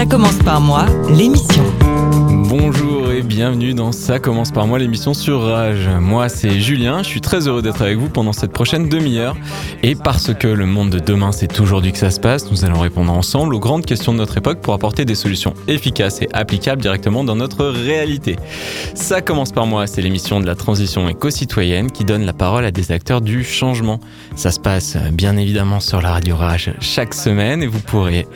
Ça commence par moi, l'émission. Bonjour et bienvenue dans Ça commence par moi l'émission sur Rage. Moi c'est Julien, je suis très heureux d'être avec vous pendant cette prochaine demi-heure. Et parce que le monde de demain c'est aujourd'hui que ça se passe, nous allons répondre ensemble aux grandes questions de notre époque pour apporter des solutions efficaces et applicables directement dans notre réalité. Ça commence par moi, c'est l'émission de la transition éco-citoyenne qui donne la parole à des acteurs du changement. Ça se passe bien évidemment sur la radio Rage chaque semaine et vous pourrez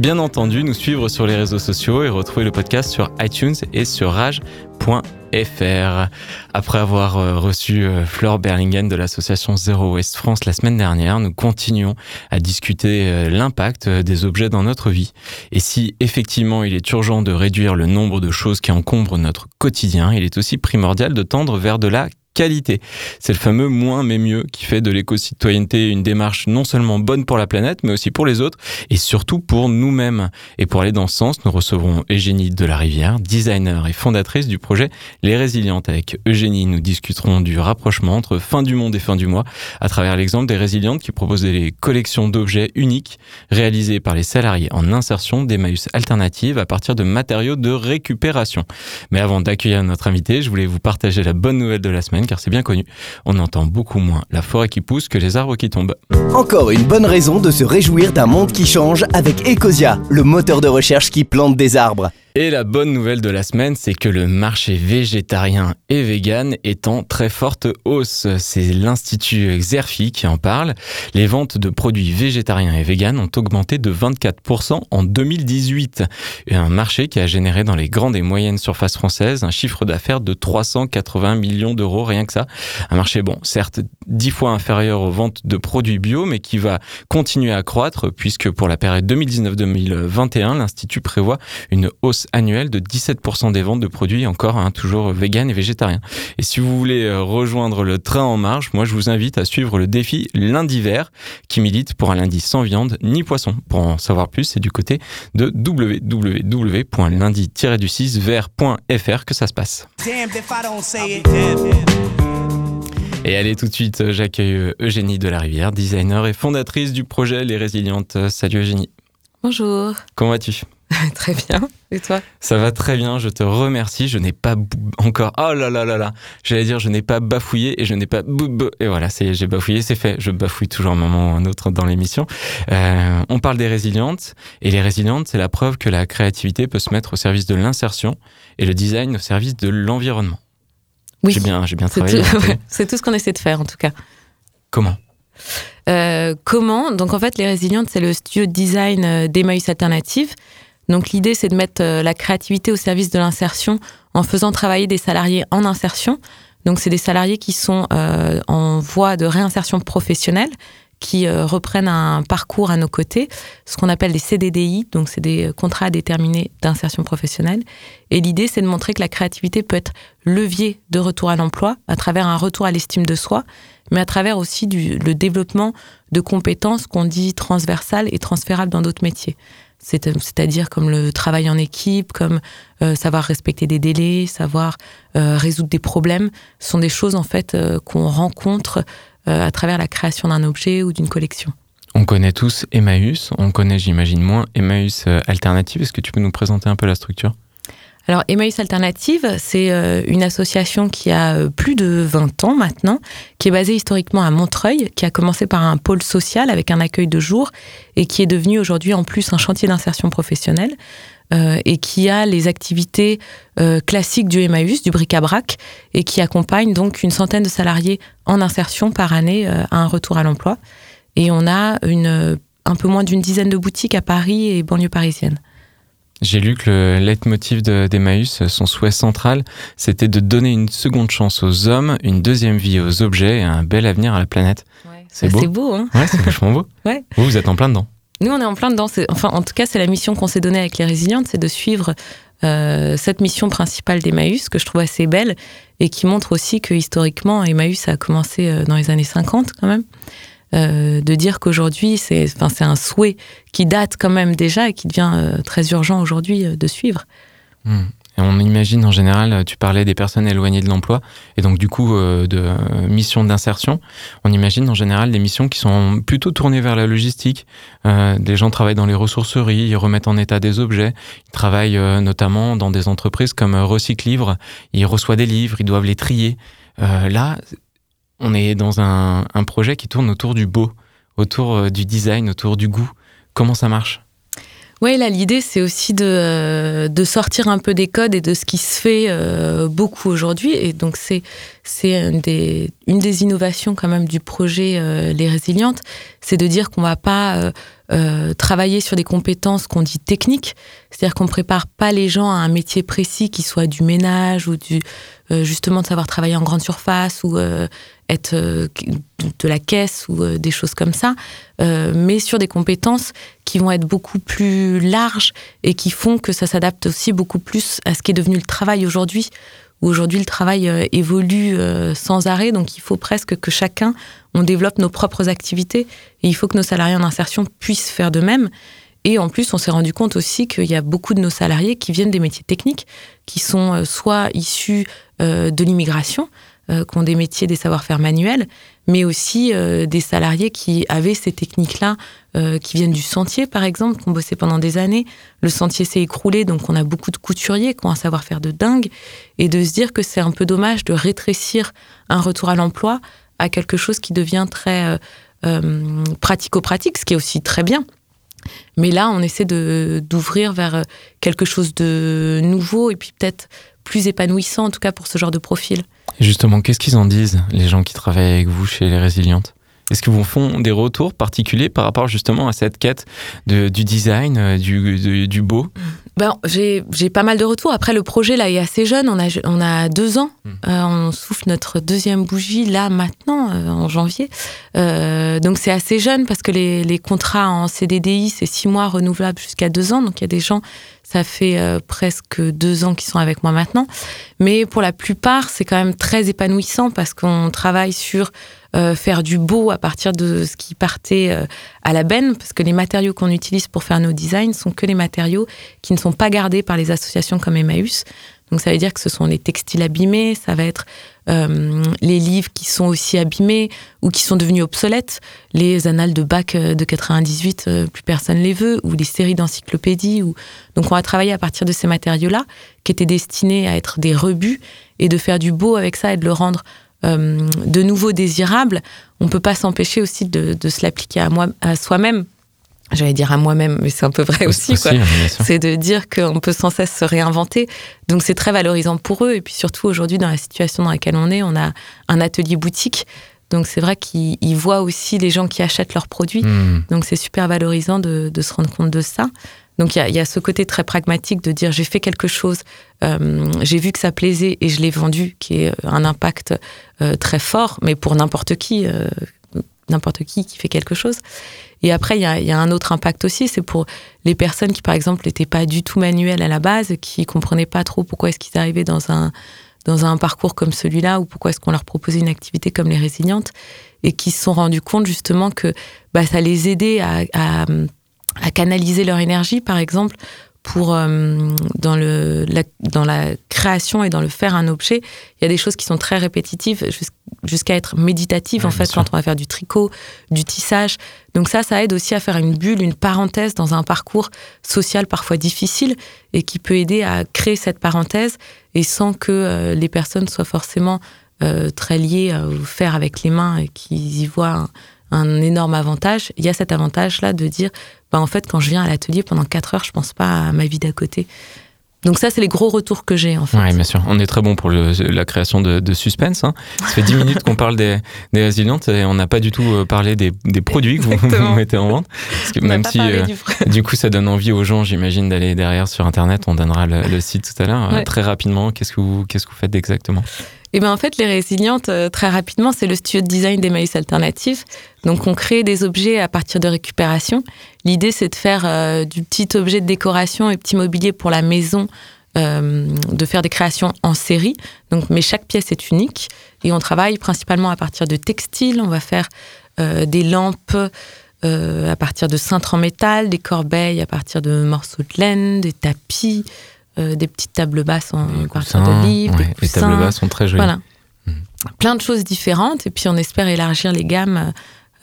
Bien entendu, nous suivre sur les réseaux sociaux et retrouver le podcast sur iTunes et sur rage.fr. Après avoir euh, reçu euh, Flore Berlingen de l'association Zero Waste France la semaine dernière, nous continuons à discuter euh, l'impact des objets dans notre vie. Et si effectivement il est urgent de réduire le nombre de choses qui encombrent notre quotidien, il est aussi primordial de tendre vers de la qualité. C'est le fameux moins mais mieux qui fait de l'éco-citoyenneté une démarche non seulement bonne pour la planète, mais aussi pour les autres et surtout pour nous-mêmes. Et pour aller dans ce sens, nous recevrons Eugénie de la Rivière, designer et fondatrice du projet Les Résilientes. Avec Eugénie, nous discuterons du rapprochement entre fin du monde et fin du mois à travers l'exemple des Résilientes qui proposent des collections d'objets uniques réalisées par les salariés en insertion d'Emmaüs Alternative à partir de matériaux de récupération. Mais avant d'accueillir notre invité, je voulais vous partager la bonne nouvelle de la semaine car c'est bien connu. On entend beaucoup moins la forêt qui pousse que les arbres qui tombent. Encore une bonne raison de se réjouir d'un monde qui change avec Ecosia, le moteur de recherche qui plante des arbres. Et la bonne nouvelle de la semaine, c'est que le marché végétarien et vegan est en très forte hausse. C'est l'Institut Xerfi qui en parle. Les ventes de produits végétariens et vegan ont augmenté de 24% en 2018. Et un marché qui a généré dans les grandes et moyennes surfaces françaises un chiffre d'affaires de 380 millions d'euros, rien que ça. Un marché, bon, certes, dix fois inférieur aux ventes de produits bio, mais qui va continuer à croître puisque pour la période 2019-2021, l'Institut prévoit une hausse annuelle de 17% des ventes de produits encore hein, toujours vegan et végétariens. Et si vous voulez euh, rejoindre le train en marche, moi je vous invite à suivre le défi lundi vert qui milite pour un lundi sans viande ni poisson. Pour en savoir plus, c'est du côté de www.lundi-du6vert.fr que ça se passe. Et allez tout de suite, j'accueille Eugénie de la Rivière, designer et fondatrice du projet Les Résilientes. Salut Eugénie. Bonjour. Comment vas-tu? Très bien. Et toi? Ça va très bien, je te remercie. Je n'ai pas encore. Oh là là là là J'allais dire, je n'ai pas bafouillé et je n'ai pas. Et voilà, j'ai bafouillé, c'est fait. Je bafouille toujours un moment ou un autre dans l'émission. Euh, on parle des résilientes. Et les résilientes, c'est la preuve que la créativité peut se mettre au service de l'insertion et le design au service de l'environnement. Oui. J'ai bien, bien travaillé. C'est tout ce qu'on essaie de faire en tout cas. Comment? Euh, Comment? Donc en fait, les résilientes, c'est le studio de design d'Emmaüs Alternative. Donc l'idée, c'est de mettre la créativité au service de l'insertion en faisant travailler des salariés en insertion. Donc c'est des salariés qui sont euh, en voie de réinsertion professionnelle, qui euh, reprennent un parcours à nos côtés, ce qu'on appelle des CDDI, donc c'est des contrats déterminés d'insertion professionnelle. Et l'idée, c'est de montrer que la créativité peut être levier de retour à l'emploi à travers un retour à l'estime de soi, mais à travers aussi du, le développement de compétences qu'on dit transversales et transférables dans d'autres métiers c'est-à-dire comme le travail en équipe, comme euh, savoir respecter des délais, savoir euh, résoudre des problèmes, ce sont des choses en fait euh, qu'on rencontre à travers la création d'un objet ou d'une collection. On connaît tous Emmaüs, on connaît j'imagine moins Emmaüs Alternative. Est-ce que tu peux nous présenter un peu la structure? Alors, Emmaüs Alternative, c'est une association qui a plus de 20 ans maintenant, qui est basée historiquement à Montreuil, qui a commencé par un pôle social avec un accueil de jour et qui est devenu aujourd'hui en plus un chantier d'insertion professionnelle. Euh, et qui a les activités euh, classiques du Emmaüs, du bric-à-brac, et qui accompagne donc une centaine de salariés en insertion par année euh, à un retour à l'emploi. Et on a une, un peu moins d'une dizaine de boutiques à Paris et banlieue parisienne. J'ai lu que le leitmotiv de- d'Emmaüs, son souhait central, c'était de donner une seconde chance aux hommes, une deuxième vie aux objets et un bel avenir à la planète. C'est beau. C'est beau, hein Ouais, c'est vachement beau. Ouais. Vous, vous êtes en plein dedans. Nous, on est en plein dedans. Enfin, en tout cas, c'est la mission qu'on s'est donnée avec les résilientes, c'est de suivre euh, cette mission principale d'Emmaüs, que je trouve assez belle, et qui montre aussi que historiquement, Emmaüs a commencé euh, dans les années 50 quand même. Euh, de dire qu'aujourd'hui, c'est un souhait qui date quand même déjà et qui devient euh, très urgent aujourd'hui euh, de suivre. Hmm. On imagine en général, tu parlais des personnes éloignées de l'emploi, et donc du coup de missions d'insertion. On imagine en général des missions qui sont plutôt tournées vers la logistique. Des gens travaillent dans les ressourceries, ils remettent en état des objets, ils travaillent notamment dans des entreprises comme Recycle Livre, ils reçoivent des livres, ils doivent les trier. Là, on est dans un, projet qui tourne autour du beau, autour euh, du design, autour du goût. Comment ça marche? Oui, là, l'idée, c'est aussi de, euh, de sortir un peu des codes et de ce qui se fait euh, beaucoup aujourd'hui. Et donc, c'est, une, des, innovations quand même du projet Les Résilientes, c'est de dire qu'on va pas travailler sur des compétences qu'on dit techniques, c'est-à-dire qu'on prépare pas les gens à un métier précis qui soit du ménage ou du justement de savoir travailler en grande surface ou être euh, de la caisse ou euh, des choses comme ça, euh, mais sur des compétences qui vont être beaucoup plus larges et qui font que ça s'adapte aussi beaucoup plus à ce qui est devenu le travail aujourd'hui, où aujourd'hui le travail évolue sans arrêt, donc il faut presque que chacun, on développe nos propres activités, et il faut que nos salariés en insertion puissent faire de même. Et en plus, on s'est rendu compte aussi qu'il y a beaucoup de nos salariés qui viennent des métiers techniques, qui sont soit issus de l'immigration, euh, qui ont des métiers, des savoir-faire manuels, mais aussi euh, des salariés qui avaient ces techniques-là, euh, qui viennent du sentier, par exemple, qui ont bossé pendant des années. Le sentier s'est écroulé, donc on a beaucoup de couturiers qui ont un savoir-faire de dingue, et de se dire que c'est un peu dommage de rétrécir un retour à l'emploi à quelque chose qui devient très euh, pratico-pratique, ce qui est aussi très bien. Mais là, on essaie d'ouvrir vers quelque chose de nouveau et puis peut-être plus épanouissant, en tout cas pour ce genre de profil. Justement, qu'est-ce qu'ils en disent, les gens qui travaillent avec vous chez les Résilientes? Est-ce qu'ils vous font des retours particuliers par rapport justement à cette quête de, du design, euh, du, beau? Ben, j'ai pas mal de retours. Après, le projet là est assez jeune. On a, on a deux ans. Mm. Euh, on souffle notre deuxième bougie là maintenant, euh, en janvier. Euh, donc c'est assez jeune parce que les, les contrats en CDDI, c'est six mois renouvelables jusqu'à deux ans. Donc il y a des gens, ça fait presque deux ans qui sont avec moi maintenant. Mais pour la plupart, c'est quand même très épanouissant parce qu'on travaille sur euh, faire du beau à partir de ce qui partait euh, à la benne, parce que les matériaux qu'on utilise pour faire nos designs sont que les matériaux qui ne sont pas gardés par les associations comme Emmaüs. Donc ça veut dire que ce sont les textiles abîmés, ça va être euh, les livres qui sont aussi abîmés ou qui sont devenus obsolètes, les annales de bac de 98, euh, plus personne les veut, ou les séries d'encyclopédies. Ou... Donc on va travailler à partir de ces matériaux-là, qui étaient destinés à être des rebuts, et de faire du beau avec ça et de le rendre euh, de nouveau désirable. On peut pas s'empêcher aussi de, de se l'appliquer à, moi, à soi-même. J'allais dire à moi-même, mais c'est un peu vrai aussi. hein. C'est de dire qu'on peut sans cesse se réinventer. Donc c'est très valorisant pour eux. Et puis surtout aujourd'hui, dans la situation dans laquelle on est, on a un atelier boutique. Donc c'est vrai qu'ils ils voient aussi les gens qui achètent leurs produits. Hmm. Donc c'est super valorisant de, de se rendre compte de ça. Donc il y a, il y a ce côté très pragmatique de dire j'ai fait quelque chose, euh, j'ai vu que ça plaisait et je l'ai vendu, qui est un impact euh, très fort, mais pour n'importe qui, euh, n'importe qui qui fait quelque chose. Et après il y a, un autre impact aussi, c'est pour les personnes qui par exemple n'étaient pas du tout manuelles à la base, qui comprenaient pas trop pourquoi est-ce qu'ils arrivaient dans un dans un parcours comme celui-là ou pourquoi est-ce qu'on leur proposait une activité comme les résilientes et qui se sont rendus compte justement que bah, ça les aidait à canaliser leur énergie, par exemple, pour euh, dans le la, dans la création et dans le faire un objet, il y a des choses qui sont très répétitives jus- jusqu'à être méditatives Ouais, en fait sûr. quand on va faire du tricot, du tissage. Donc ça, ça aide aussi à faire une bulle, une parenthèse dans un parcours social parfois difficile et qui peut aider à créer cette parenthèse et sans que euh, les personnes soient forcément euh, très liées euh, au faire avec les mains et qu'ils y voient un, un énorme avantage. Il y a cet avantage-là de dire, bah, en fait, quand je viens à l'atelier pendant 4 heures, je pense pas à ma vie d'à côté. donc ça, c'est les gros retours que j'ai en fait. Ouais, bien sûr. On est très bon pour le- la création de, de suspense. hein. Ça fait 10 minutes qu'on parle des, des résilientes et on n'a pas du tout euh, parlé des, des produits que vous, mettez en vente. Parce que On n'a même si euh, du coup ça donne envie aux gens, j'imagine, d'aller derrière sur Internet. On donnera le, le site tout à l'heure. Euh, Ouais. Très rapidement, qu'est-ce que vous, qu'est-ce que vous faites exactement? Et bien en fait, les résilientes, euh, très rapidement, c'est le studio de design d'Emmaüs Alternatif. Donc on crée des objets à partir de récupération. L'idée, c'est de faire euh, du petit objet de décoration et petit mobilier pour la maison, euh, de faire des créations en série. Donc, mais chaque pièce est unique. Et on travaille principalement à partir de textiles. On va faire des lampes à partir de cintres en métal, des corbeilles à partir de morceaux de laine, des tapis, euh, des petites tables basses en, Des partir coussins, de livres, ouais, des Les tables coussins. basses sont très jolies. Voilà. Mhm. Plein de choses différentes. Et puis, on espère élargir les gammes.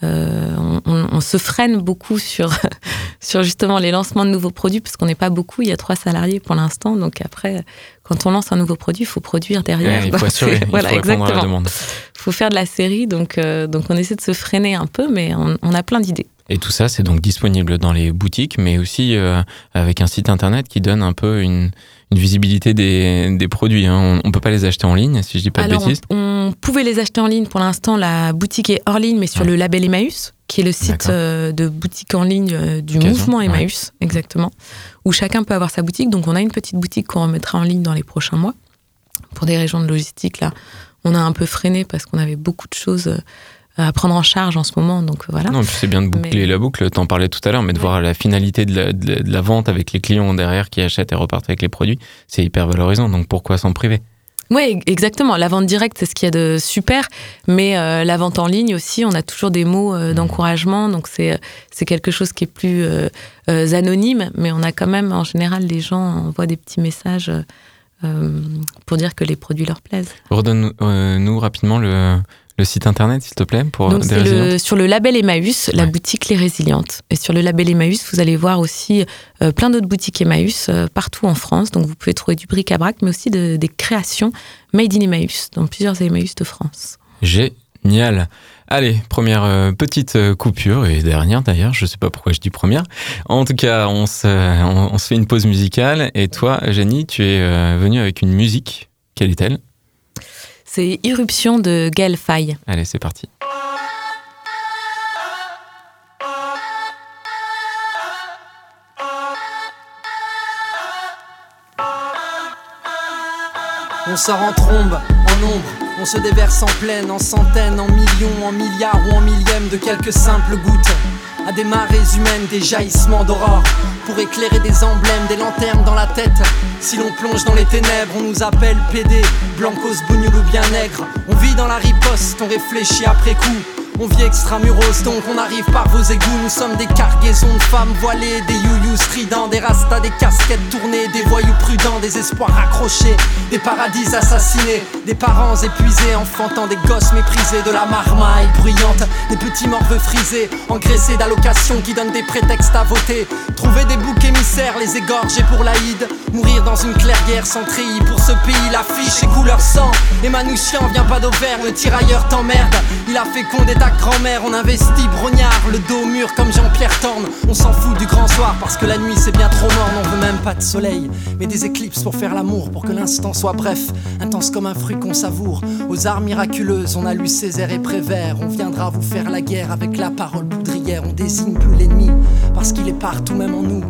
Euh, on, on- on se freine beaucoup sur, sur justement les lancements de nouveaux produits, parce qu'on n'est pas beaucoup. Il y a trois salariés pour l'instant. Donc, après, quand on lance un nouveau produit, il faut produire derrière. Ouais, il faut assurer, il faut à la demande. Faut faire de la série. Donc, euh, donc, on essaie de se freiner un peu, mais on, on a plein d'idées. Et tout ça, c'est donc disponible dans les boutiques, mais aussi euh, avec un site internet qui donne un peu une, une visibilité des, des produits. hein. On ne peut pas les acheter en ligne, si je dis pas Alors, de bêtises. on, on pouvait les acheter en ligne. Pour l'instant, la boutique est hors ligne, mais sur Ouais. le label Emmaüs, qui est le site euh, de boutique en ligne euh, du Occasion, mouvement ouais. Emmaüs, exactement, où chacun peut avoir sa boutique. Donc, on a une petite boutique qu'on remettra en ligne dans les prochains mois. Pour des régions de logistique, là, on a un peu freiné parce qu'on avait beaucoup de choses à prendre en charge en ce moment. Donc, voilà. Non, c'est bien de boucler Mais- la boucle, t'en parlais tout à l'heure, mais de Ouais. voir la finalité de la, de la- de la vente avec les clients derrière qui achètent et repartent avec les produits, c'est hyper valorisant. Donc pourquoi s'en priver? Oui, exactement. La vente directe, c'est ce qu'il y a de super, mais euh, la vente en ligne aussi, on a toujours des mots euh, d'encouragement, donc c'est c'est quelque chose qui est plus euh, euh, anonyme, mais on a quand même, en général, les gens envoient des petits messages euh, euh, pour dire que les produits leur plaisent. Redonne-nous rapidement le, le site internet, s'il te plaît, pour Donc des le, sur le label Emmaüs, la Ouais. boutique Les Résilientes. Et sur le label Emmaüs, vous allez voir aussi euh, plein d'autres boutiques Emmaüs euh, partout en France. Donc vous pouvez trouver du bric-à-brac, mais aussi de- des créations made in Emmaüs dans plusieurs Emmaüs de France. Génial. Allez, première euh, petite coupure et dernière d'ailleurs, je sais pas pourquoi je dis première. En tout cas, on se, on, on se fait une pause musicale et toi, Jenny, tu es venue avec une musique. Quelle est-elle? C'est Irruption de Gaël Faye. Allez, c'est parti. On sort en trombe, en ombre, on se déverse en pleine, en centaines, en millions, en milliards ou en millièmes de quelques simples gouttes. À des marées humaines, des jaillissements d'aurore, pour éclairer des emblèmes, des lanternes dans la tête. Si l'on plonge dans les ténèbres, on nous appelle PD, blancos, bougnoul ou bien nègre. On vit dans la riposte, on réfléchit après coup. On vit extramuros, donc on arrive par vos égouts. Nous sommes des cargaisons de femmes voilées, des youyous stridents, des rastas, des casquettes tournées, des voyous prudents, des espoirs accrochés, des paradis assassinés, des parents épuisés, enfantant des gosses méprisés, de la marmaille bruyante, des petits morveux frisés, engraissés d'allocations qui donnent des prétextes à voter. Trouver des boucs les égorger pour l'Aïd, mourir dans une clairière sans treillis pour ce pays, l'affiche et couleur sang. Et Manouchian vient pas d'Auvergne, le tirailleur t'emmerde. Il a fécondé ta grand-mère, on investit brognard, le dos mur comme Jean-Pierre Torne. On s'en fout du grand soir parce que la nuit c'est bien trop mort, on veut même pas de soleil, mais des éclipses pour faire l'amour, pour que l'instant soit bref, intense comme un fruit qu'on savoure. Aux arts miraculeuses, on a lu Césaire et Prévert, on viendra vous faire la guerre avec la parole poudrière, on désigne plus l'ennemi parce qu'il est partout même en nous.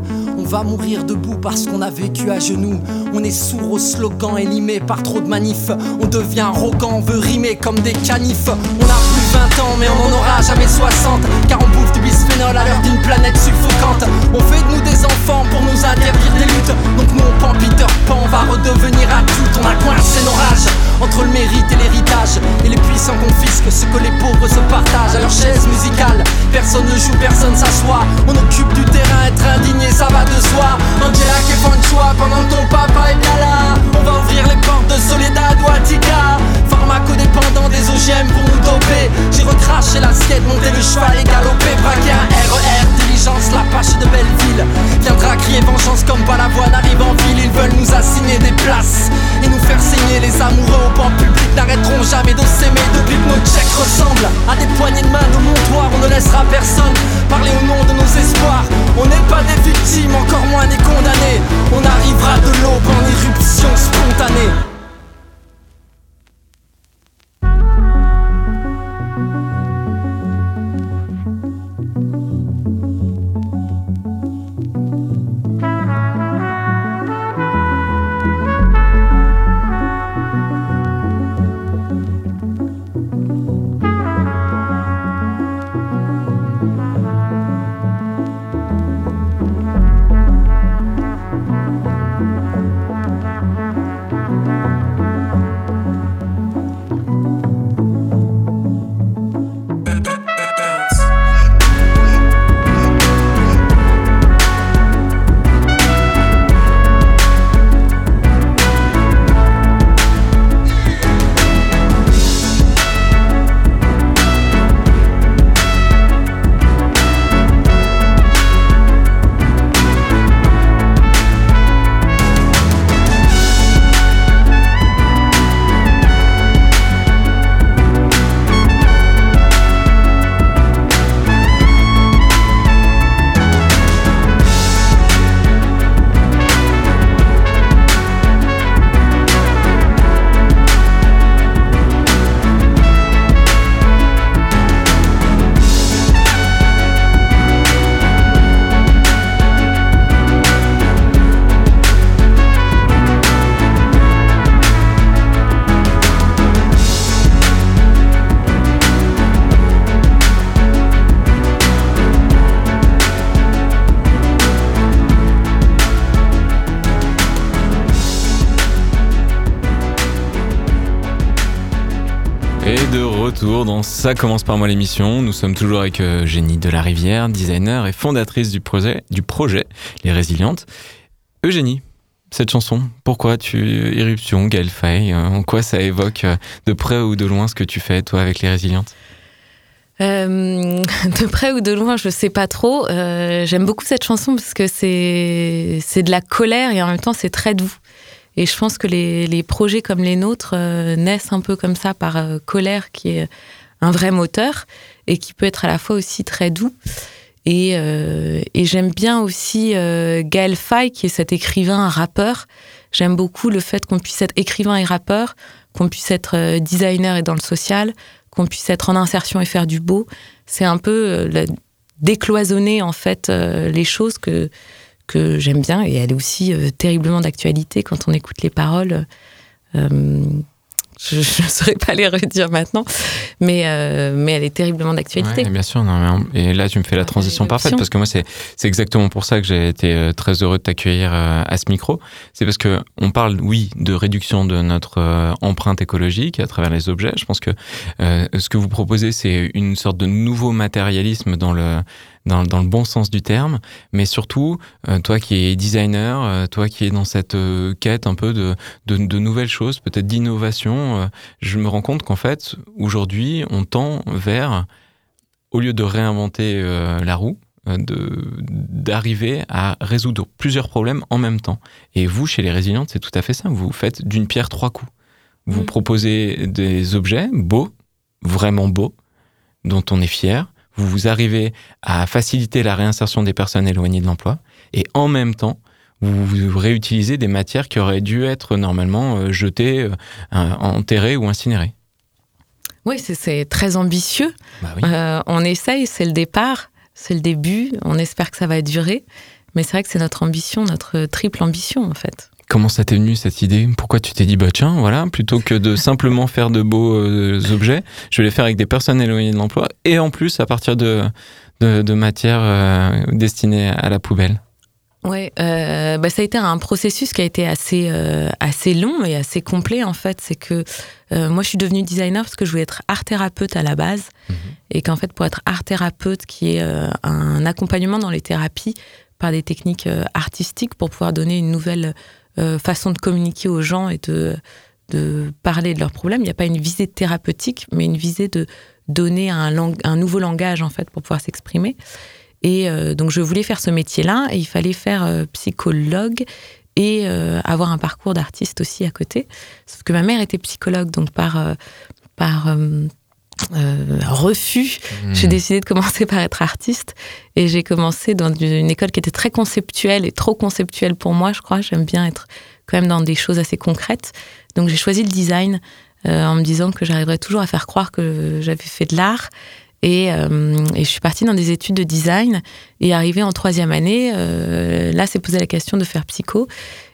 On va mourir debout parce qu'on a vécu à genoux. On est sourd aux slogans élimés par trop de manifs. On devient arrogant, on veut rimer comme des canifs. On a plus 20 ans, mais on n'en aura jamais 60. Car on bouffe du bisphénol à l'heure d'une planète suffocante. On fait de nous des enfants pour nous interdire des luttes. Donc nous on Peter Pan, on va redevenir adulte. On a coincé nos rages entre le mérite et l'héritage. Et les puissants confisquent ce que les pauvres se partagent à leur chaise musicale. Personne ne joue, personne s'assoit. On occupe du terrain, être indigné, ça va de soi. Angela qui de choix pendant que ton papa est bien là. On va ouvrir les portes de Soledad ou Attica. Pharmacodépendant des OGM pour nous doper. J'ai recraché l'assiette, monté le cheval et galopé. Braqué un RER, la pâche de Belleville. Viendra crier vengeance comme Balavoine arrive en ville. Ils veulent nous assigner des places et nous faire saigner. Les amoureux au banc public n'arrêteront jamais de s'aimer depuis que nos checks ressemblent à des poignées de main de montoir. On ne laissera personne parler au nom de nos espoirs. On n'est pas des victimes, encore moins des condamnés. On arrivera de l'aube en dans Ça commence par moi l'émission. Nous sommes toujours avec euh, Génie de la Rivière, designer et fondatrice du projet, Les Résilientes. Eugénie, cette chanson, pourquoi tu éruption, Gaël Faye, euh, en quoi ça évoque euh, de près ou de loin ce que tu fais toi avec Les Résilientes? Euh, de près ou de loin, je sais pas trop. J'aime beaucoup cette chanson parce que c'est c'est de la colère et en même temps c'est très doux. Et je pense que les, projets comme les nôtres euh, naissent un peu comme ça par euh, colère qui est un vrai moteur et qui peut être à la fois aussi très doux. Et, euh, j'aime bien aussi Gaël Faye qui est cet écrivain, rappeur. J'aime beaucoup le fait qu'on puisse être écrivain et rappeur, qu'on puisse être designer et dans le social, qu'on puisse être en insertion et faire du beau. C'est un peu décloisonner en fait les choses que que j'aime bien et elle est aussi euh, terriblement d'actualité quand on écoute les paroles. Euh, je ne saurais pas les redire maintenant, mais, euh, mais elle est terriblement d'actualité. Ouais, bien sûr. Non, mais et là, tu me fais la transition parfaite parce que moi, c'est c'est exactement pour ça que j'ai été très heureux de t'accueillir à ce micro. C'est parce que on parle, oui, de réduction de notre empreinte écologique à travers les objets. Je pense que euh, ce que vous proposez, c'est une sorte de nouveau matérialisme dans le dans, dans le bon sens du terme, mais surtout, euh, toi qui es designer, euh, toi qui es dans cette euh, quête un peu de, de, de nouvelles choses, peut-être d'innovation, je me rends compte qu'en fait, aujourd'hui, on tend vers, au lieu de réinventer la roue, de d'arriver à résoudre plusieurs problèmes en même temps. Et vous, chez les résilientes, c'est tout à fait ça. Vous faites d'une pierre trois coups. Vous Mm. proposez des objets beaux, vraiment beaux, dont on est fier. Vous vous arrivez à faciliter la réinsertion des personnes éloignées de l'emploi. Et en même temps, vous, réutilisez des matières qui auraient dû être normalement euh, jetées, euh, enterrées ou incinérées. Oui, c'est- c'est très ambitieux. Bah oui. Euh, on essaye, c'est le départ, c'est le début. On espère que ça va durer. Mais c'est vrai que c'est notre ambition, notre triple ambition en fait. Comment ça t'est venu cette idée? Pourquoi tu t'es dit bah tiens voilà plutôt que de simplement faire de beaux euh, objets, je vais les faire avec des personnes éloignées de l'emploi et en plus à partir de de, de matières euh, destinées à la poubelle. Ouais, euh, bah, ça a été un processus qui a été assez assez long et assez complet en fait. C'est que moi je suis devenue designer parce que je voulais être art thérapeute à la base et qu'en fait pour être art thérapeute qui est un accompagnement dans les thérapies par des techniques artistiques pour pouvoir donner une nouvelle euh, façon de communiquer aux gens et de parler de leurs problèmes. Il n'y a pas une visée thérapeutique, mais une visée de donner un, un nouveau langage en fait pour pouvoir s'exprimer. Et euh, donc je voulais faire ce métier-là et il fallait faire euh, psychologue et avoir un parcours d'artiste aussi à côté. Sauf que ma mère était psychologue, donc par, par euh, refus, Mmh. j'ai décidé de commencer par être artiste. Et j'ai commencé dans une école qui était très conceptuelle et trop conceptuelle pour moi, je crois. J'aime bien être quand même dans des choses assez concrètes. Donc j'ai choisi le design euh, en me disant que j'arriverais toujours à faire croire que j'avais fait de l'art. Et, euh, et je suis partie dans des études de design et arrivée en troisième année, là, c'est posé la question de faire psycho.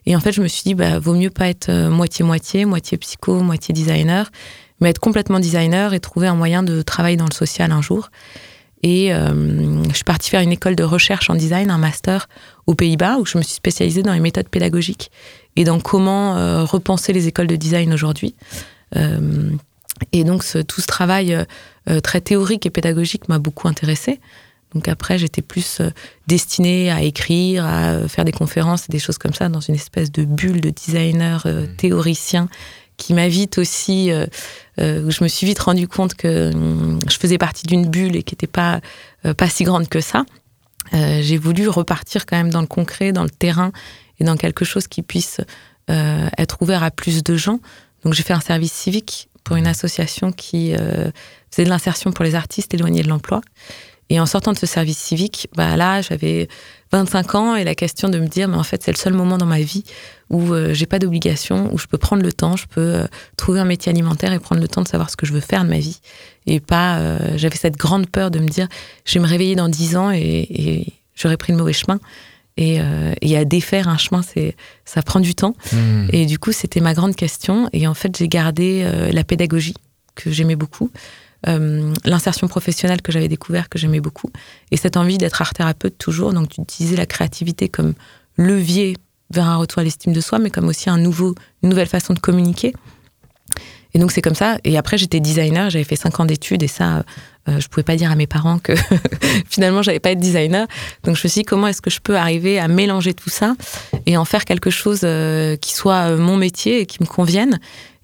Et en fait, je me suis dit, bah, vaut mieux pas être moitié-moitié, moitié psycho, moitié designer, mais être complètement designer et trouver un moyen de travailler dans le social un jour. Et euh, je suis partie faire une école de recherche en design, un master aux Pays-Bas, où je me suis spécialisée dans les méthodes pédagogiques et dans comment euh, repenser les écoles de design aujourd'hui. Euh, et donc, ce- tout ce travail très théorique et pédagogique m'a beaucoup intéressée. Donc après, j'étais plus destinée à écrire, à faire des conférences et des choses comme ça dans une espèce de bulle de designer euh, théoricien qui m'a vite aussi, euh, euh, où je me suis vite rendu compte que hum, je faisais partie d'une bulle et qui n'était pas, euh, pas si grande que ça. Euh, J'ai voulu repartir quand même dans le concret, dans le terrain et dans quelque chose qui puisse euh, être ouvert à plus de gens. Donc j'ai fait un service civique pour une association qui euh, faisait de l'insertion pour les artistes éloignés de l'emploi. Et en sortant de ce service civique, bah là, j'avais 25 ans et la question de me dire, mais en fait, c'est le seul moment dans ma vie où euh, j'ai pas d'obligation, où je peux prendre le temps, je peux euh, trouver un métier alimentaire et prendre le temps de savoir ce que je veux faire de ma vie. Et pas, euh, j'avais cette grande peur de me dire, je vais me réveiller dans 10 ans et, et j'aurais pris le mauvais chemin. Et, euh, et à défaire un chemin, c'est, ça prend du temps. Mmh. Et du coup, c'était ma grande question. Et en fait, j'ai gardé la pédagogie que j'aimais beaucoup, euh, l'insertion professionnelle que j'avais découvert que j'aimais beaucoup, et cette envie d'être art thérapeute toujours. Donc, d'utiliser la créativité comme levier vers un retour à l'estime de soi, mais comme aussi un nouveau, une nouvelle façon de communiquer. Et donc c'est comme ça. Et après j'étais designer, j'avais fait cinq ans d'études et ça, euh, je pouvais pas dire à mes parents que finalement j'allais pas être designer. Donc je me suis dit comment est-ce que je peux arriver à mélanger tout ça et en faire quelque chose euh, qui soit mon métier et qui me convienne?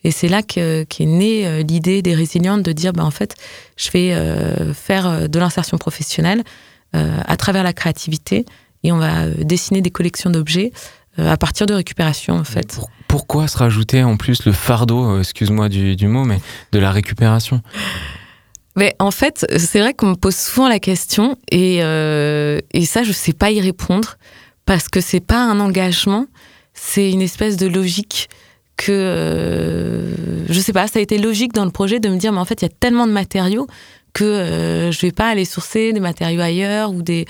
Et c'est là qu'est née l'idée des résilientes de dire bah en fait je vais faire de l'insertion professionnelle à travers la créativité et on va dessiner des collections d'objets à partir de récupération en fait. Pourquoi se rajouter en plus le fardeau, euh, excuse-moi du, mot, mais de la récupération? Mais en fait, c'est vrai qu'on me pose souvent la question et, euh, et ça, je sais pas y répondre parce que c'est pas un engagement, c'est une espèce de logique que euh, je sais pas. Ça a été logique dans le projet de me dire, mais en fait, il y a tellement de matériaux que euh, je vais pas aller sourcer des matériaux ailleurs ou des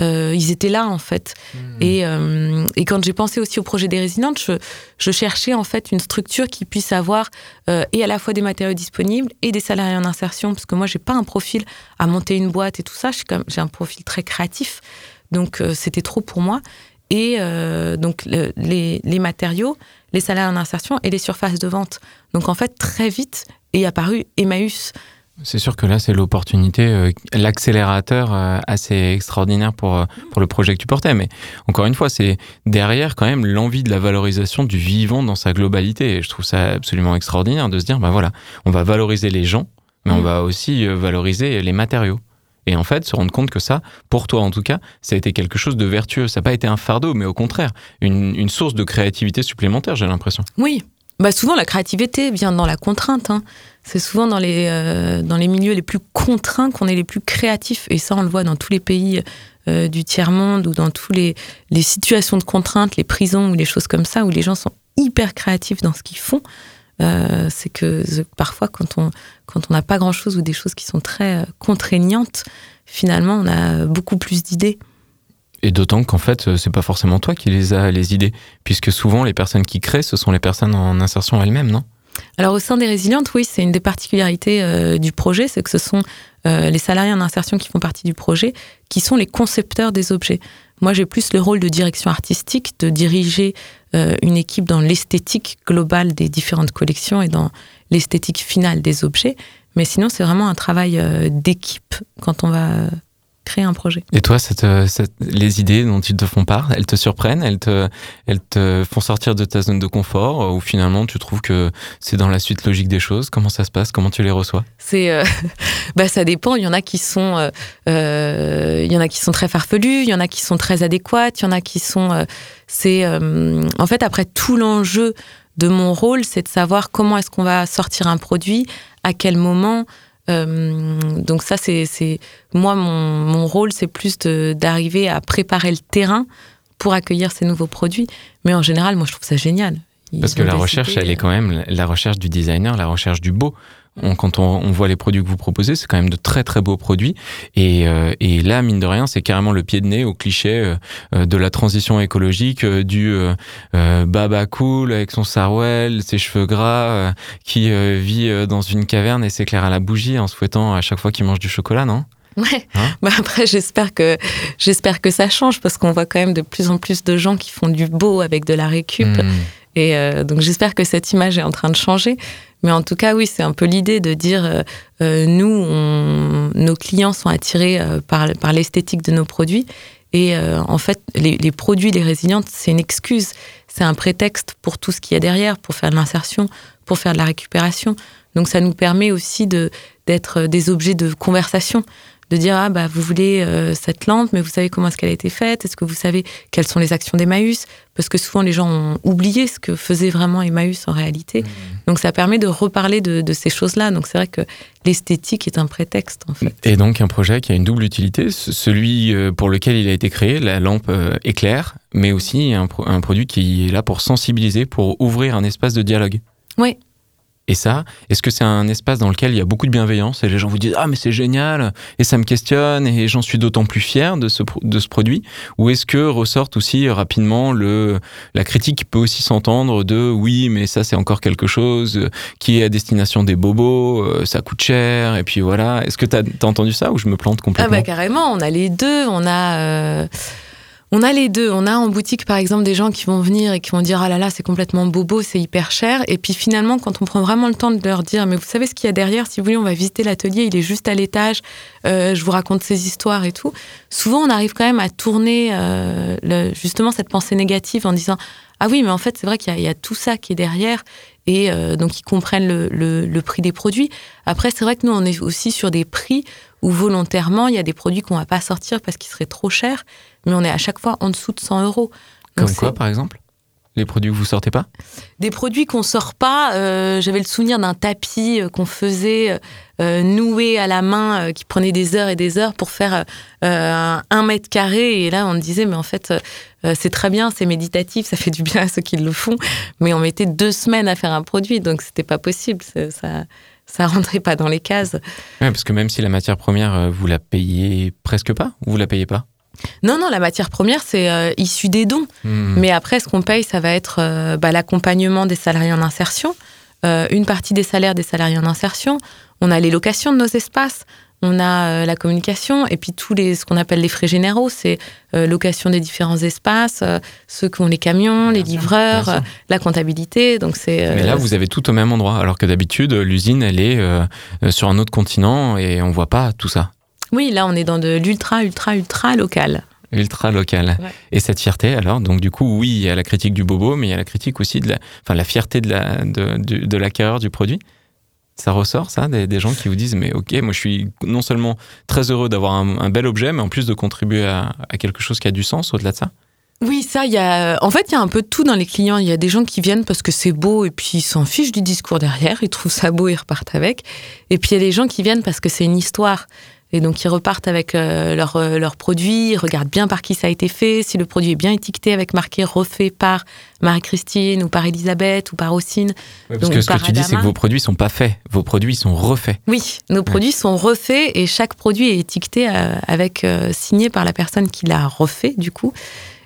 euh, ils étaient là en fait. Hmm. Et, euh, et, quand j'ai pensé aussi au projet des résidentes, je, je, cherchais en fait une structure qui puisse avoir euh, et à la fois des matériaux disponibles et des salariés en insertion, parce que moi j'ai pas un profil à monter une boîte et tout ça. J'ai un profil très créatif, donc c'était trop pour moi. Et donc les, les matériaux, les salariés en insertion et les surfaces de vente. Donc en fait très vite est apparu Emmaüs. C'est sûr que là, c'est l'opportunité, euh, l'accélérateur euh, assez extraordinaire pour, euh, pour le projet que tu portais. Mais encore une fois, c'est derrière quand même l'envie de la valorisation du vivant dans sa globalité. Et je trouve ça absolument extraordinaire de se dire, ben voilà, on va valoriser les gens, mais on mm. va aussi valoriser les matériaux. Et en fait, se rendre compte que ça, pour toi en tout cas, ça a été quelque chose de vertueux. Ça n'a pas été un fardeau, mais au contraire, une, source de créativité supplémentaire, j'ai l'impression. Oui, bah souvent la créativité vient dans la contrainte. Hein. C'est souvent dans les, euh, dans les milieux les plus contraints qu'on est les plus créatifs. Et ça, on le voit dans tous les pays euh, du tiers-monde ou dans toutes les, les, situations de contrainte, les prisons ou les choses comme ça, où les gens sont hyper créatifs dans ce qu'ils font. Euh, c'est que parfois, quand on quand on n'a pas grand-chose ou des choses qui sont très contraignantes, finalement, on a beaucoup plus d'idées. Et d'autant qu'en fait, c'est pas forcément toi qui les as les idées, puisque souvent les personnes qui créent, ce sont les personnes en insertion elles-mêmes, non? Alors au sein des résilientes, oui, c'est une des particularités euh, du projet, c'est que ce sont euh, les salariés en insertion qui font partie du projet, qui sont les concepteurs des objets. Moi, j'ai plus le rôle de direction artistique, de diriger euh, une équipe dans l'esthétique globale des différentes collections et dans l'esthétique finale des objets. Mais sinon, c'est vraiment un travail d'équipe quand on va créer un projet. Et toi, euh, cette, les idées dont ils te font part, elles te surprennent, elles te, elles te font sortir de ta zone de confort euh, ou finalement tu trouves que c'est dans la suite logique des choses? Comment ça se passe? Comment tu les reçois? C'est, euh, bah ça dépend. Il y en a qui sont, il y en a qui sont très farfelus, il y en a qui sont très adéquates, il y en a qui sont, c'est, en fait après tout l'enjeu de mon rôle, c'est de savoir comment est-ce qu'on va sortir un produit, à quel moment. Euh, donc ça, c'est moi mon, mon rôle, c'est plus d'arriver à préparer le terrain pour accueillir ces nouveaux produits. Mais en général, moi, je trouve ça génial. Parce que la recherche, elle est quand même la recherche du designer, la recherche du beau quand on, voit les produits que vous proposez, c'est quand même de très très beaux produits. Et, euh, et là, mine de rien, c'est carrément le pied de nez au cliché euh, euh, de la transition écologique, du baba cool avec son sarouel, ses cheveux gras, qui vit dans une caverne et s'éclaire à la bougie en souhaitant à chaque fois qu'il mange du chocolat, non? Ouais. Hein? Bah après, j'espère que j'espère que ça change parce qu'on voit quand même de plus en plus de gens qui font du beau avec de la récup. Hmm. Et donc j'espère que cette image est en train de changer. Mais en tout cas, oui, c'est un peu l'idée de dire, euh, euh, nous, nos clients sont attirés euh, par, l'esthétique de nos produits. Et en fait, les, les, produits, les résilientes, c'est une excuse, c'est un prétexte pour tout ce qu'il y a derrière, pour faire de l'insertion, pour faire de la récupération. Donc ça nous permet aussi de, d'être des objets de conversation de dire ah bah vous voulez euh, cette lampe mais vous savez comment est-ce qu'elle a été faite? Est-ce que vous savez quelles sont les actions d'Emmaüs? Parce que souvent les gens ont oublié ce que faisait vraiment Emmaüs en réalité. Mmh. donc ça permet de reparler de, ces choses-là. Donc c'est vrai que l'esthétique est un prétexte en fait. Et donc un projet qui a une double utilité celui euh, pour lequel il a été créé la lampe euh, éclair mais aussi un, un produit qui est là pour sensibiliser pour ouvrir un espace de dialogue. Oui et ça, est-ce que c'est un espace dans lequel il y a beaucoup de bienveillance et les gens vous disent ah mais c'est génial et ça me questionne et j'en suis d'autant plus fier de ce de ce produit? Ou est-ce que ressort aussi rapidement le la critique qui peut aussi s'entendre de oui mais ça c'est encore quelque chose qui est à destination des bobos euh, ça coûte cher et puis voilà. Est-ce que tu as, entendu ça ou je me plante complètement Ah bah carrément on a les deux on a euh, On a les deux. On a en boutique, par exemple, des gens qui vont venir et qui vont dire Ah là là, c'est complètement bobo, c'est hyper cher. Et puis finalement, quand on prend vraiment le temps de leur dire Mais vous savez ce qu'il y a derrière? Si vous voulez, on va visiter l'atelier, il est juste à l'étage, euh, je vous raconte ces histoires et tout. Souvent, on arrive quand même à tourner euh, le- justement cette pensée négative en disant Ah oui, mais en fait, c'est vrai qu'il y, y a tout ça qui est derrière. Et euh, donc, ils comprennent le, le- le prix des produits. Après, c'est vrai que nous, on est aussi sur des prix où volontairement, il y a des produits qu'on va pas sortir parce qu'ils seraient trop chers, mais on est à chaque fois en dessous de 100 euros. Comme quoi, par exemple? Les produits que vous sortez pas? Des produits qu'on sort pas. euh, J'avais le souvenir d'un tapis euh, qu'on faisait euh, noué à la main, euh, qui prenait des heures et des heures pour faire un mètre carré. Et là, on me disait, mais en fait, c'est très bien, c'est méditatif, ça fait du bien à ceux qui le font. Mais on mettait deux semaines à faire un produit, donc c'était pas possible. Ça, ça rentrait pas dans les cases. Ouais, parce que même si la matière première, vous la payez presque pas, ou vous la payez pas? Non, non, la matière première, c'est euh, issu des dons. Hmm. Mais après, ce qu'on paye, ça va être euh, bah, l'accompagnement des salariés en insertion, euh, une partie des salaires des salariés en insertion. On a les locations de nos espaces, on a euh, la communication, et puis tous les ce qu'on appelle les frais généraux, c'est location des différents espaces, ceux qui ont les camions, les livreurs, la comptabilité. Donc c'est. Mais là, vous avez tout au même endroit, alors que d'habitude, l'usine, elle est sur un autre continent et on voit pas tout ça. Oui, là, on est dans de l'ultra, ultra, ultra local. Ultra local. Ouais. Et cette fierté, alors, donc du coup, oui, il y a la critique du bobo, mais il y a la critique aussi de la, enfin, la fierté de la, de, l'acquéreur du produit. Ça ressort, ça, des, des gens qui vous disent, mais ok, moi je suis non seulement très heureux d'avoir un, un bel objet, mais en plus de contribuer à, à quelque chose qui a du sens au-delà de ça. Oui, ça, il y a. En fait, il y a un peu de tout dans les clients. Il y a des gens qui viennent parce que c'est beau et puis ils s'en fichent du discours derrière. Ils trouvent ça beau, ils repartent avec. Et puis il y a des gens qui viennent parce que c'est une histoire. Et donc ils repartent avec euh, leur, euh, leur produit, ils regardent bien par qui ça a été fait, si le produit est bien étiqueté avec marqué refait par Marie-Christine ou par Elisabeth ou par Ossine. parce Donc, que ce que tu dis, c'est Adama. que vos produits sont pas faits, vos produits sont refaits. Oui, nos produits sont refaits et chaque produit est étiqueté euh, avec euh, signé par la personne qui l'a refait du coup.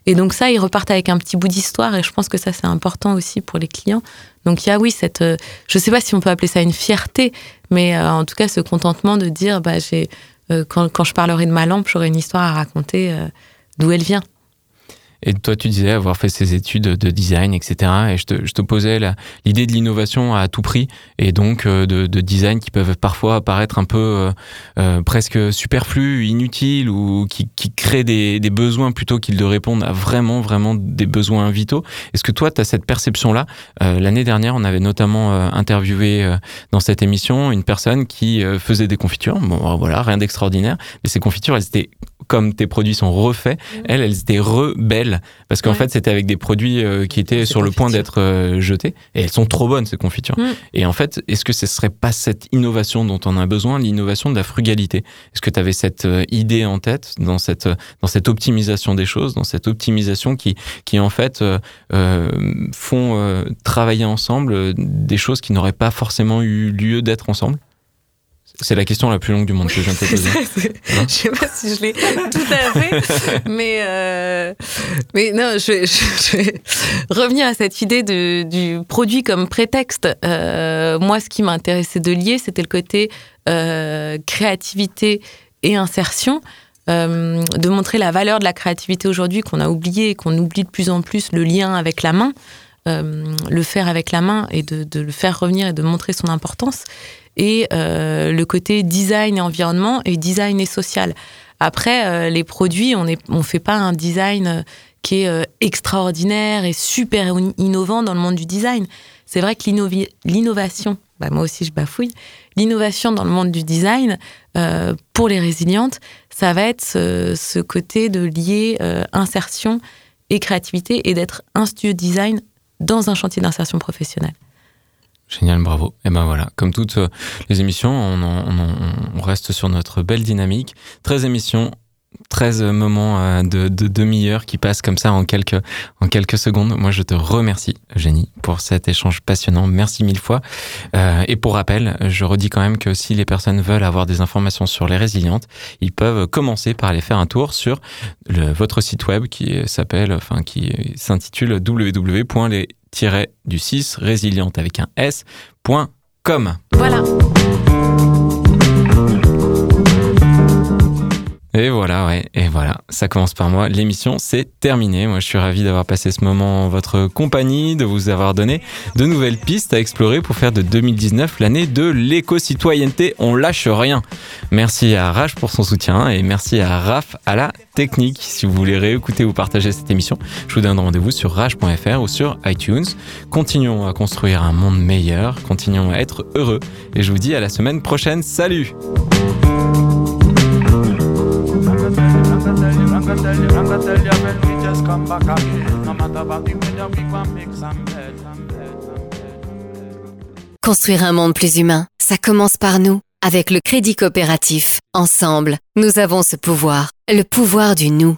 Et donc ça, ils repartent avec un petit bout d'histoire et je pense que ça c'est important aussi pour les clients. Donc il y a oui cette, euh, je sais pas si on peut appeler ça une fierté, mais euh, en tout cas ce contentement de dire bah j'ai quand, quand je parlerai de ma lampe, j'aurai une histoire à raconter euh, d'où elle vient. Et toi, tu disais avoir fait ces études de design, etc. Et je te, je te posais l'idée de l'innovation à tout prix, et donc euh, de, de design qui peuvent parfois paraître un peu euh, euh, presque superflus, inutiles, ou qui, qui créent des, des besoins plutôt qu'ils de répondre à vraiment, vraiment des besoins vitaux. Est-ce que toi, tu as cette perception-là? Euh, L'année dernière, on avait notamment euh, interviewé euh, dans cette émission une personne qui faisait des confitures. Bon, voilà, rien d'extraordinaire, mais ces confitures, elles étaient comme tes produits sont refaits, elles, elles étaient rebelles. Parce qu'en Ouais. fait, c'était avec des produits euh, qui étaient sur le point d'être euh, jetés. Et elles sont trop bonnes, ces confitures. Mm. Et en fait, est-ce que ce serait pas cette innovation dont on a besoin, l'innovation de la frugalité? Est-ce que tu avais cette euh, idée en tête dans cette, dans cette optimisation des choses, dans cette optimisation qui, qui en fait, font travailler ensemble des choses qui n'auraient pas forcément eu lieu d'être ensemble? C'est la question la plus longue du monde que je viens de te poser. Hein je sais pas si je l'ai tout à fait, mais, euh, mais non, je, vais revenir à cette idée de, du produit comme prétexte. Euh, moi, ce qui m'intéressait de lier, c'était le côté euh, créativité et insertion. de montrer la valeur de la créativité aujourd'hui qu'on a oublié et qu'on oublie de plus en plus le lien avec la main, le faire avec la main et de, de le faire revenir et de montrer son importance et euh, le côté design et environnement et design et social. Après, euh, les produits, on ne fait pas un design euh, qui est extraordinaire et super in- innovant dans le monde du design. C'est vrai que l'innovation, bah, moi aussi je bafouille, l'innovation dans le monde du design, pour les résilientes, ça va être ce, côté de lier insertion et créativité et d'être un studio design dans un chantier d'insertion professionnelle. Génial, bravo. Et ben voilà, comme toutes euh, les émissions, on, en- on en- on reste sur notre belle dynamique. 13 émissions, 13 moments euh, de, de demi-heure qui passent comme ça en quelques, en quelques secondes. Moi, je te remercie, Eugénie, pour cet échange passionnant. Merci mille fois. Euh, et pour rappel, je redis quand même que si les personnes veulent avoir des informations sur les résilientes, ils peuvent commencer par aller faire un tour sur le, votre site web qui s'appelle, enfin, qui s'intitule www.les du 6 résiliente avec un s.com. Voilà. Et voilà, ouais, et voilà, ça commence par moi. L'émission, c'est terminé. Moi, je suis ravi d'avoir passé ce moment en votre compagnie, de vous avoir donné de nouvelles pistes à explorer pour faire de 2019 l'année de l'éco-citoyenneté. On lâche rien. Merci à Rage pour son soutien et merci à Raph à la technique. Si vous voulez réécouter ou partager cette émission, je vous donne rendez-vous sur rage.fr ou sur iTunes. Continuons à construire un monde meilleur, continuons à être heureux et je vous dis à la semaine prochaine. Salut! Construire un monde plus humain, ça commence par nous. Avec le crédit coopératif, ensemble, nous avons ce pouvoir, le pouvoir du nous.